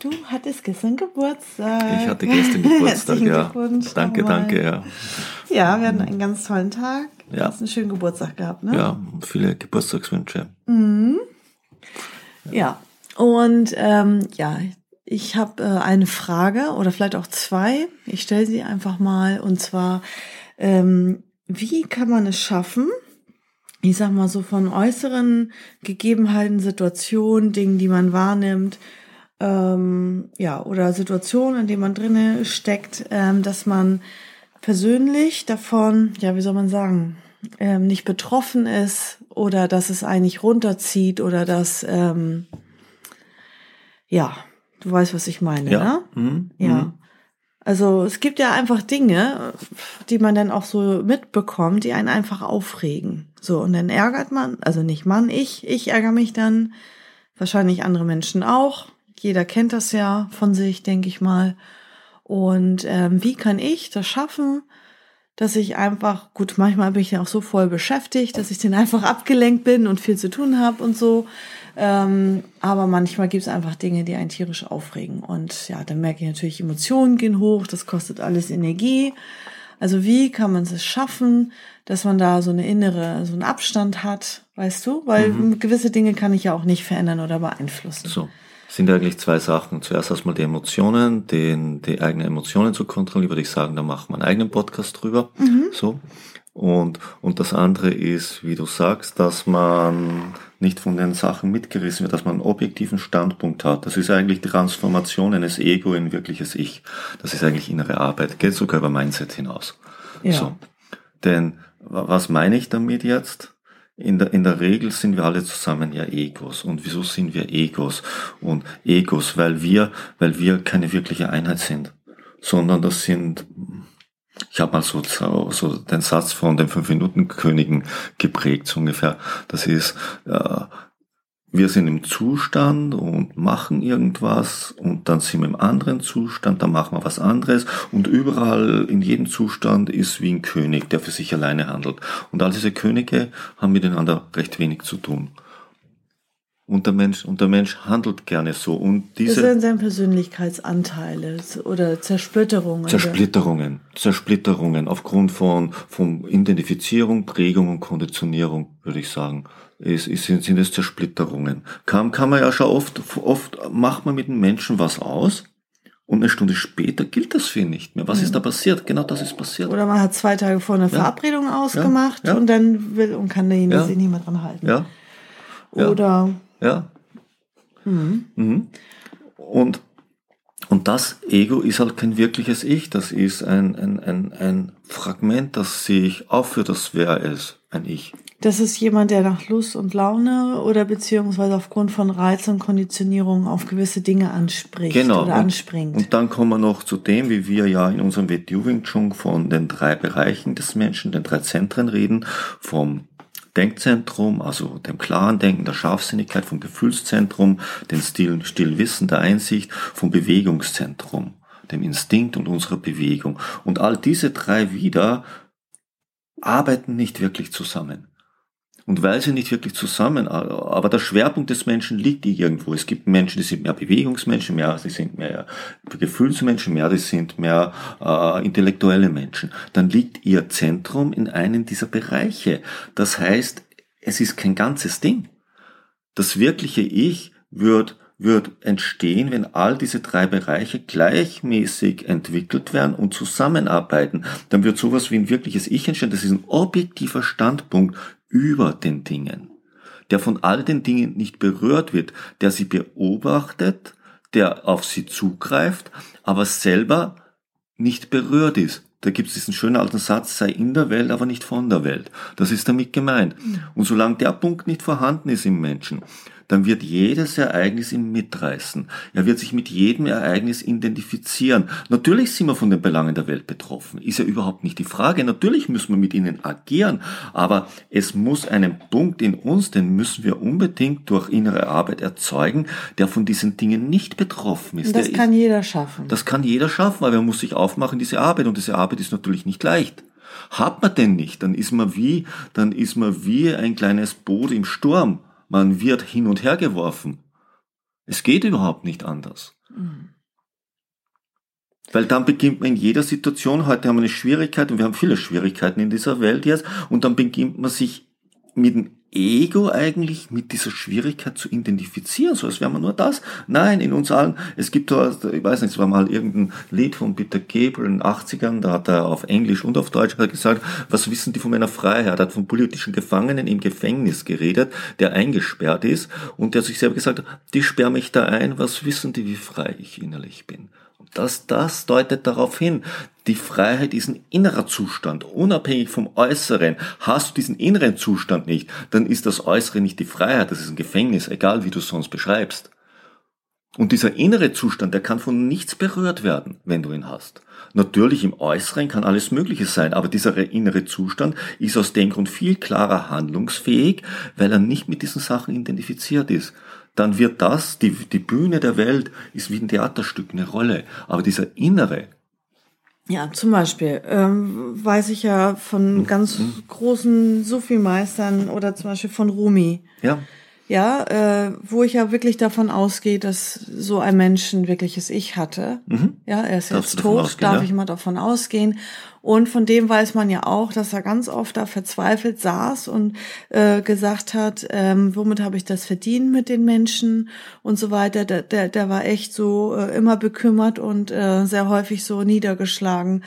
Du hattest gestern Geburtstag. Ich hatte gestern Geburtstag, ja. Danke, danke, ja. Ja, wir hatten einen ganz tollen Tag. Ja. Du hast einen schönen Geburtstag gehabt, ne? Ja, viele Geburtstagswünsche. Mhm. Ja, und ähm, ja, ich habe äh, eine Frage oder vielleicht auch zwei. Ich stelle sie einfach mal. Und zwar, ähm, wie kann man es schaffen, ich sag mal so von äußeren Gegebenheiten, Situationen, Dingen, die man wahrnimmt, ähm, ja, oder Situationen, in denen man drinne steckt, ähm, dass man persönlich davon, ja, wie soll man sagen, ähm, nicht betroffen ist oder dass es eigentlich runterzieht oder dass, ähm, ja, du weißt, was ich meine, ja. ne? Mhm. Ja. Mhm. Also es gibt ja einfach Dinge, die man dann auch so mitbekommt, die einen einfach aufregen. So, und dann ärgert man, also nicht man, ich, ich ärgere mich dann, wahrscheinlich andere Menschen auch. Jeder kennt das ja von sich, denke ich mal. Und ähm, wie kann ich das schaffen, dass ich einfach, gut, manchmal bin ich ja auch so voll beschäftigt, dass ich dann einfach abgelenkt bin und viel zu tun habe und so. Ähm, aber manchmal gibt es einfach Dinge, die einen tierisch aufregen. Und ja, dann merke ich natürlich, Emotionen gehen hoch, das kostet alles Energie. Also wie kann man es schaffen, dass man da so eine innere, so einen Abstand hat, weißt du? Weil mhm. gewisse Dinge kann ich ja auch nicht verändern oder beeinflussen. So sind eigentlich zwei Sachen. Zuerst erstmal die Emotionen, den, die eigenen Emotionen zu kontrollieren, würde ich sagen, da macht man einen eigenen Podcast drüber. Mhm. So. Und, und das andere ist, wie du sagst, dass man nicht von den Sachen mitgerissen wird, dass man einen objektiven Standpunkt hat. Das ist eigentlich die Transformation eines Ego in wirkliches Ich. Das ist eigentlich innere Arbeit. Geht sogar über Mindset hinaus. Ja. So. Denn was meine ich damit jetzt? In der, in der Regel sind wir alle zusammen ja Egos. Und wieso sind wir Egos? Und Egos, weil wir, weil wir keine wirkliche Einheit sind, sondern das sind, ich habe mal so, so den Satz von den Fünf-Minuten-Königen geprägt, so ungefähr. Das ist, äh, wir sind im Zustand und machen irgendwas und dann sind wir im anderen Zustand, dann machen wir was anderes und überall in jedem Zustand ist wie ein König, der für sich alleine handelt. Und all diese Könige haben miteinander recht wenig zu tun. Und der Mensch, und der Mensch handelt gerne so. Und diese. Das sind seine Persönlichkeitsanteile oder Zersplitterungen. Zersplitterungen. Zersplitterungen aufgrund von, von Identifizierung, Prägung und Konditionierung, würde ich sagen ist, ist, sind, sind es Zersplitterungen. Kann, kann man ja schon oft, oft macht man mit den Menschen was aus und eine Stunde später gilt das für ihn nicht mehr. Was mhm. ist da passiert? Genau das ist passiert. Oder man hat zwei Tage vor eine ja. Verabredung ausgemacht ja. Ja. und dann will und kann ja. sich nicht mehr dran halten. Ja. Oder. Ja. Mhm. Mhm. Und, und das Ego ist halt kein wirkliches Ich. Das ist ein, ein, ein, ein Fragment, das sich aufführt, das wäre es, ein Ich. Das ist jemand, der nach Lust und Laune oder beziehungsweise aufgrund von Reiz und Konditionierung auf gewisse Dinge anspricht genau. oder und, anspringt. Und dann kommen wir noch zu dem, wie wir ja in unserem WTU Wing Chun von den drei Bereichen des Menschen, den drei Zentren reden, vom Denkzentrum, also dem klaren Denken, der Scharfsinnigkeit, vom Gefühlszentrum, dem stillen, stillen Wissen, der Einsicht, vom Bewegungszentrum, dem Instinkt und unserer Bewegung. Und all diese drei wieder arbeiten nicht wirklich zusammen. Und weil sie nicht wirklich zusammen, aber der Schwerpunkt des Menschen liegt irgendwo. Es gibt Menschen, die sind mehr Bewegungsmenschen, mehr, die sind mehr Gefühlsmenschen, mehr, die sind mehr äh, intellektuelle Menschen. Dann liegt ihr Zentrum in einem dieser Bereiche. Das heißt, es ist kein ganzes Ding. Das wirkliche Ich wird wird entstehen, wenn all diese drei Bereiche gleichmäßig entwickelt werden und zusammenarbeiten. Dann wird sowas wie ein wirkliches Ich entstehen. Das ist ein objektiver Standpunkt über den Dingen, der von all den Dingen nicht berührt wird, der sie beobachtet, der auf sie zugreift, aber selber nicht berührt ist Da gibt es diesen schönen alten Satz, sei in der Welt, aber nicht von der Welt. Das ist damit gemeint. Und solange der Punkt nicht vorhanden ist im Menschen, dann wird jedes Ereignis ihn mitreißen. Er wird sich mit jedem Ereignis identifizieren. Natürlich sind wir von den Belangen der Welt betroffen. Ist ja überhaupt nicht die Frage. Natürlich müssen wir mit ihnen agieren. Aber es muss einen Punkt in uns, den müssen wir unbedingt durch innere Arbeit erzeugen, der von diesen Dingen nicht betroffen ist. Das der kann ist, jeder schaffen. Das kann jeder schaffen, aber er muss sich aufmachen, diese Arbeit. Und diese Arbeit ist natürlich nicht leicht. Hat man denn nicht, dann ist man wie, dann ist man wie ein kleines Boot im Sturm man wird hin und her geworfen. Es geht überhaupt nicht anders. Mhm. Weil dann beginnt man in jeder Situation, heute haben wir eine Schwierigkeit und wir haben viele Schwierigkeiten in dieser Welt jetzt, und dann beginnt man sich mit Ego eigentlich mit dieser Schwierigkeit zu identifizieren, so als wäre man nur das. Nein, in uns allen, es gibt da, ich weiß nicht, es war mal irgendein Lied von Peter Gabriel in den 80ern, da hat er auf Englisch und auf Deutsch gesagt, was wissen die von meiner Freiheit? Er hat von politischen Gefangenen im Gefängnis geredet, der eingesperrt ist und der sich selber gesagt hat, die sperren mich da ein, was wissen die, wie frei ich innerlich bin? Das, das deutet darauf hin. Die Freiheit ist ein innerer Zustand, unabhängig vom Äußeren. Hast du diesen inneren Zustand nicht, dann ist das Äußere nicht die Freiheit, das ist ein Gefängnis, egal wie du es sonst beschreibst. Und dieser innere Zustand, der kann von nichts berührt werden, wenn du ihn hast. Natürlich im Äußeren kann alles Mögliche sein, aber dieser innere Zustand ist aus dem Grund viel klarer handlungsfähig, weil er nicht mit diesen Sachen identifiziert ist dann wird das, die, die Bühne der Welt ist wie ein Theaterstück, eine Rolle. Aber dieser innere, ja, zum Beispiel ähm, weiß ich ja von mhm. ganz mhm. großen Sufi-Meistern oder zum Beispiel von Rumi. Ja. Ja, äh, wo ich ja wirklich davon ausgehe, dass so ein Mensch ein wirkliches Ich hatte. Mhm. Ja, er ist Darfst jetzt tot, darf ja? ich mal davon ausgehen. Und von dem weiß man ja auch, dass er ganz oft da verzweifelt saß und äh, gesagt hat, ähm, womit habe ich das verdient mit den Menschen und so weiter. Der, der, der war echt so äh, immer bekümmert und äh, sehr häufig so niedergeschlagen.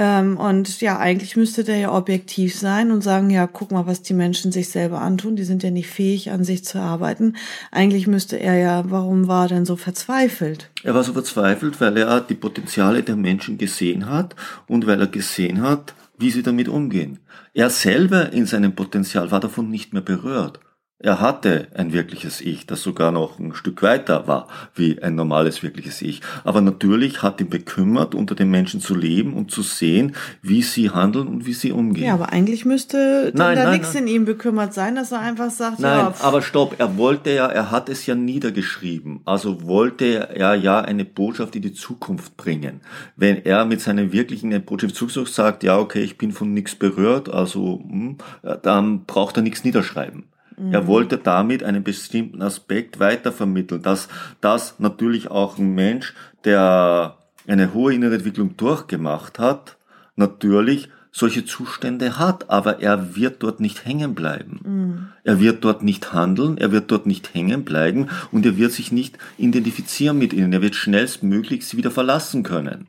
Ähm, und ja, eigentlich müsste der ja objektiv sein und sagen, ja, guck mal, was die Menschen sich selber antun. Die sind ja nicht fähig, an sich zu arbeiten. Eigentlich müsste er ja, warum war er denn so verzweifelt? Er war so verzweifelt, weil er die Potenziale der Menschen gesehen hat und weil er gesehen hat, wie sie damit umgehen. Er selber in seinem Potenzial war davon nicht mehr berührt. Er hatte ein wirkliches Ich, das sogar noch ein Stück weiter war wie ein normales wirkliches Ich. Aber natürlich hat ihn bekümmert, unter den Menschen zu leben und zu sehen, wie sie handeln und wie sie umgehen. Ja, aber eigentlich müsste nein, da nichts in ihm bekümmert sein, dass er einfach sagt, nein, ja. aber stopp, er wollte ja, er hat es ja niedergeschrieben. Also wollte er ja eine Botschaft in die Zukunft bringen. Wenn er mit seinem wirklichen Botschaft Zukunft sagt, ja, okay, ich bin von nichts berührt, also, hm, dann braucht er nichts niederschreiben. Er wollte damit einen bestimmten Aspekt weitervermitteln, dass das natürlich auch ein Mensch, der eine hohe innere Entwicklung durchgemacht hat, natürlich solche Zustände hat, aber er wird dort nicht hängen bleiben. Mhm. Er wird dort nicht handeln, er wird dort nicht hängen bleiben und er wird sich nicht identifizieren mit ihnen. Er wird schnellstmöglich sie wieder verlassen können.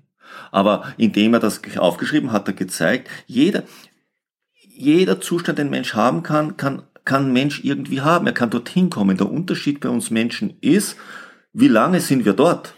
Aber indem er das aufgeschrieben hat, hat er gezeigt, jeder, jeder Zustand, den ein Mensch haben kann, kann kann ein Mensch irgendwie haben. Er kann dorthin kommen. Der Unterschied bei uns Menschen ist, wie lange sind wir dort?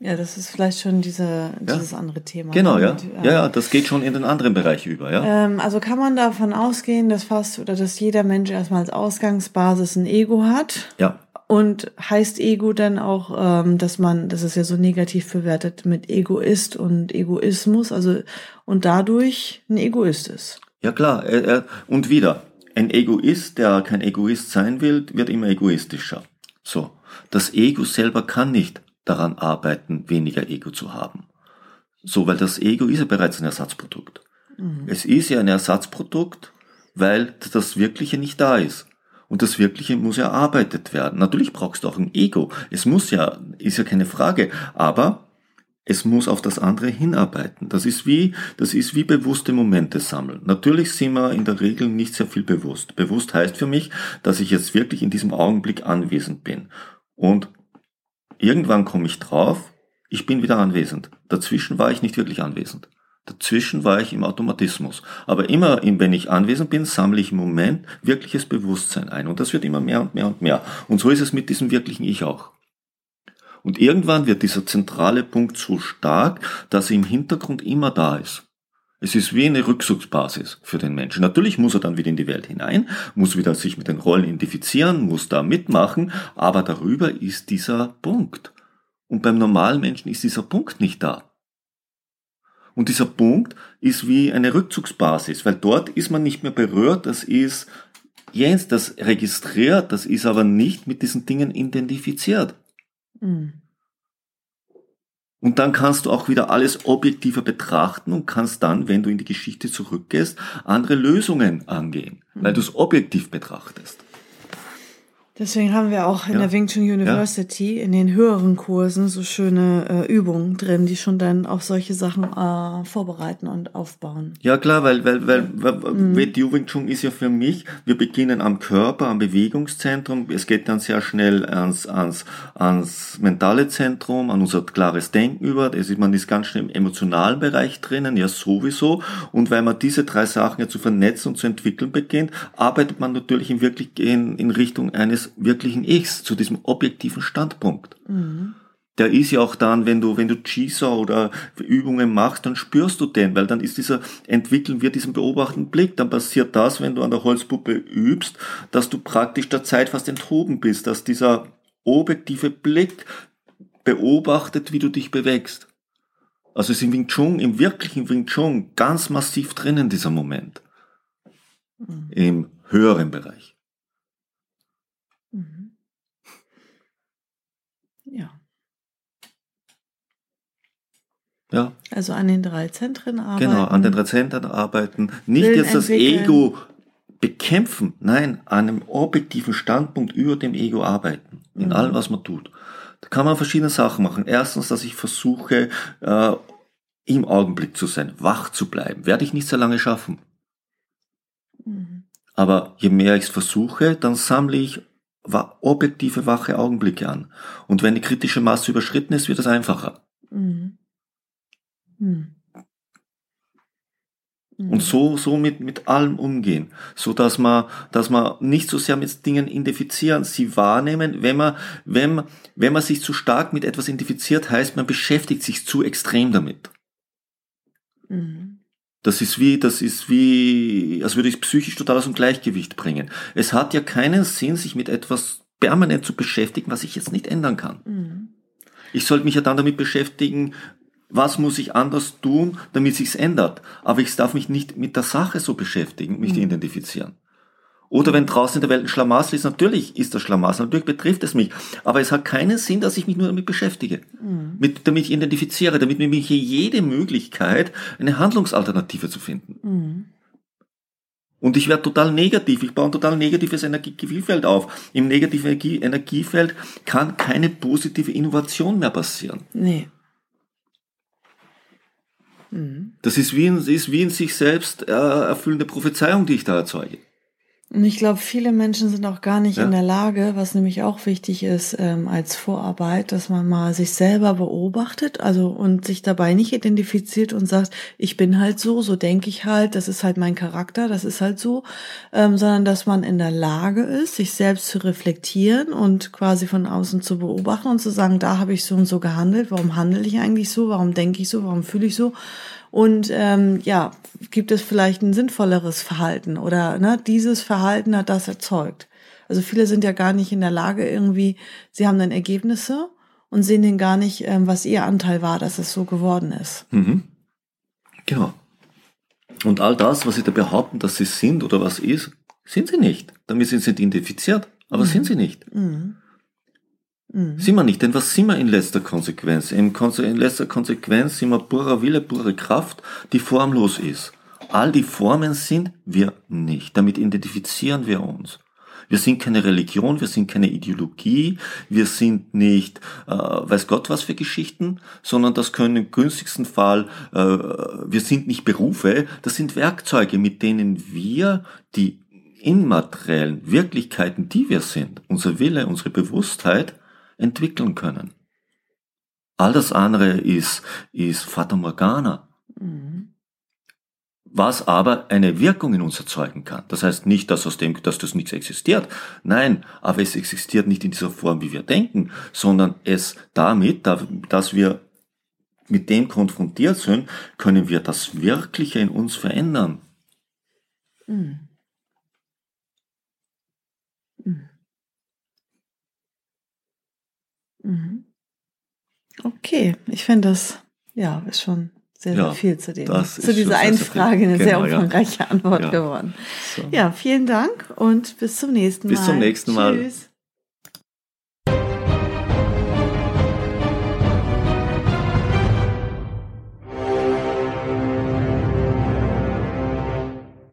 Ja, das ist vielleicht schon diese, dieses ja. andere Thema. Genau, ja. Und, ja, ja, das geht schon in den anderen Bereich über, ja. Ähm, also kann man davon ausgehen, dass fast oder dass jeder Mensch erstmal als Ausgangsbasis ein Ego hat. Ja. Und heißt Ego dann auch, ähm, dass man, das ist ja so negativ bewertet mit Egoist und Egoismus, also und dadurch ein Egoist ist. Ja klar, er, er, und wieder, ein Egoist, der kein Egoist sein will, wird immer egoistischer. So. Das Ego selber kann nicht daran arbeiten, weniger Ego zu haben. So, weil das Ego ist ja bereits ein Ersatzprodukt. Mhm. Es ist ja ein Ersatzprodukt, weil das Wirkliche nicht da ist. Und das Wirkliche muss erarbeitet werden. Natürlich brauchst du auch ein Ego. Es muss ja, ist ja keine Frage. Aber es muss auf das andere hinarbeiten. Das ist wie, das ist wie bewusste Momente sammeln. Natürlich sind wir in der Regel nicht sehr viel bewusst. Bewusst heißt für mich, dass ich jetzt wirklich in diesem Augenblick anwesend bin. Und irgendwann komme ich drauf, ich bin wieder anwesend. Dazwischen war ich nicht wirklich anwesend. Dazwischen war ich im Automatismus. Aber immer, wenn ich anwesend bin, sammle ich im Moment wirkliches Bewusstsein ein. Und das wird immer mehr und mehr und mehr. Und so ist es mit diesem wirklichen Ich auch. Und irgendwann wird dieser zentrale Punkt so stark, dass er im Hintergrund immer da ist. Es ist wie eine Rückzugsbasis für den Menschen. Natürlich muss er dann wieder in die Welt hinein, muss wieder sich mit den Rollen identifizieren, muss da mitmachen, aber darüber ist dieser Punkt. Und beim normalen Menschen ist dieser Punkt nicht da. Und dieser Punkt ist wie eine Rückzugsbasis, weil dort ist man nicht mehr berührt, das ist Jens, das registriert, das ist aber nicht mit diesen Dingen identifiziert. Mhm. Und dann kannst du auch wieder alles objektiver betrachten und kannst dann, wenn du in die Geschichte zurückgehst, andere Lösungen angehen, weil du es objektiv betrachtest. Deswegen haben wir auch in ja. der Wing Chun University ja. in den höheren Kursen so schöne äh, Übungen drin, die schon dann auf solche Sachen äh, vorbereiten und aufbauen. Ja klar, weil weil weil, weil mhm. WTU Wing Chun ist ja für mich, wir beginnen am Körper, am Bewegungszentrum, es geht dann sehr schnell ans ans ans mentale Zentrum, an unser klares Denken über, es ist, man ist ganz schnell im emotionalen Bereich drinnen, ja sowieso und weil man diese drei Sachen ja zu vernetzen und zu entwickeln beginnt, arbeitet man natürlich in wirklich in, in Richtung eines wirklichen Ichs, zu diesem objektiven Standpunkt. Mhm. Der ist ja auch dann, wenn du, wenn du Chisa oder Übungen machst, dann spürst du den, weil dann ist dieser, entwickeln wir diesen beobachtenden Blick. Dann passiert das, wenn du an der Holzpuppe übst, dass du praktisch der Zeit fast enthoben bist, dass dieser objektive Blick beobachtet, wie du dich bewegst. Also ist im Wing Chun, im wirklichen Wing Chun ganz massiv drinnen, dieser Moment. Mhm. Im höheren Bereich. Ja. Also an den drei Zentren arbeiten. Genau, an den drei Zentren arbeiten. Nicht Willen jetzt das Ego bekämpfen, nein, an einem objektiven Standpunkt über dem Ego arbeiten. In mhm. allem, was man tut. Da kann man verschiedene Sachen machen. Erstens, dass ich versuche, äh, im Augenblick zu sein, wach zu bleiben. Werde ich nicht sehr lange schaffen. Mhm. Aber je mehr ich es versuche, dann sammle ich objektive, wache Augenblicke an. Und wenn die kritische Masse überschritten ist, wird es einfacher. Mhm. Hm. Und so, so mit, mit allem umgehen. So dass man, dass man nicht so sehr mit Dingen identifizieren, sie wahrnehmen. Wenn man, wenn, wenn man sich zu stark mit etwas identifiziert, heißt, man beschäftigt sich zu extrem damit. Mhm. Das ist wie, das ist wie, als würde ich psychisch total aus dem Gleichgewicht bringen. Es hat ja keinen Sinn, sich mit etwas permanent zu beschäftigen, was ich jetzt nicht ändern kann. Mhm. Ich sollte mich ja dann damit beschäftigen, was muss ich anders tun, damit sich's ändert. Aber ich darf mich nicht mit der Sache so beschäftigen, mich mhm. identifizieren. Oder wenn draußen in der Welt ein Schlamassel ist, natürlich ist das Schlamassel, natürlich betrifft es mich. Aber es hat keinen Sinn, dass ich mich nur damit beschäftige. Mhm. Mit, damit ich identifiziere, damit mir hier jede Möglichkeit, eine Handlungsalternative zu finden. Mhm. Und ich werde total negativ, ich baue ein total negatives Energiefeld auf. Im negativen Energie Energiefeld kann keine positive Innovation mehr passieren. Nee. Das ist wie, ein, ist wie in sich selbst äh, erfüllende Prophezeiung, die ich da erzeuge. Und ich glaube, viele Menschen sind auch gar nicht ja. in der Lage, was nämlich auch wichtig ist ähm, als Vorarbeit, dass man mal sich selber beobachtet, also und sich dabei nicht identifiziert und sagt, ich bin halt so, so denke ich halt, das ist halt mein Charakter, das ist halt so, ähm, sondern dass man in der Lage ist, sich selbst zu reflektieren und quasi von außen zu beobachten und zu sagen, da habe ich so und so gehandelt, warum handle ich eigentlich so, warum denke ich so, warum fühle ich so und ähm, ja, gibt es vielleicht ein sinnvolleres Verhalten oder ne, dieses Verhalten hat das erzeugt. Also viele sind ja gar nicht in der Lage irgendwie, sie haben dann Ergebnisse und sehen den gar nicht, ähm, was ihr Anteil war, dass es so geworden ist. Mhm. Genau. Und all das, was sie da behaupten, dass sie sind oder was ist, sind sie nicht. Damit sind sie identifiziert, aber mhm. sind sie nicht. Mhm. Mhm. Sind wir nicht, denn was sind wir in letzter Konsequenz? In, in letzter Konsequenz sind wir purer Wille, pure Kraft, die formlos ist. All die Formen sind wir nicht. Damit identifizieren wir uns. Wir sind keine Religion, wir sind keine Ideologie, wir sind nicht, äh, weiß Gott was für Geschichten, sondern das können im günstigsten Fall, äh, wir sind nicht Berufe, das sind Werkzeuge, mit denen wir die immateriellen Wirklichkeiten, die wir sind, unser Wille, unsere Bewusstheit, entwickeln können. All das andere ist, ist Fata Morgana. Mhm. was aber eine Wirkung in uns erzeugen kann. Das heißt nicht, dass aus dem, dass das nichts existiert. Nein, aber es existiert nicht in dieser Form, wie wir denken, sondern es damit, dass wir mit dem konfrontiert sind, können wir das Wirkliche in uns verändern. Mhm. Mhm. Okay, ich finde das, ja, ist schon sehr, sehr ja, viel zu dem. Zu dieser einen Frage eine genau, sehr umfangreiche ja. Antwort ja. geworden. So. Ja, vielen Dank und bis zum nächsten Mal. Bis zum nächsten Mal. Tschüss.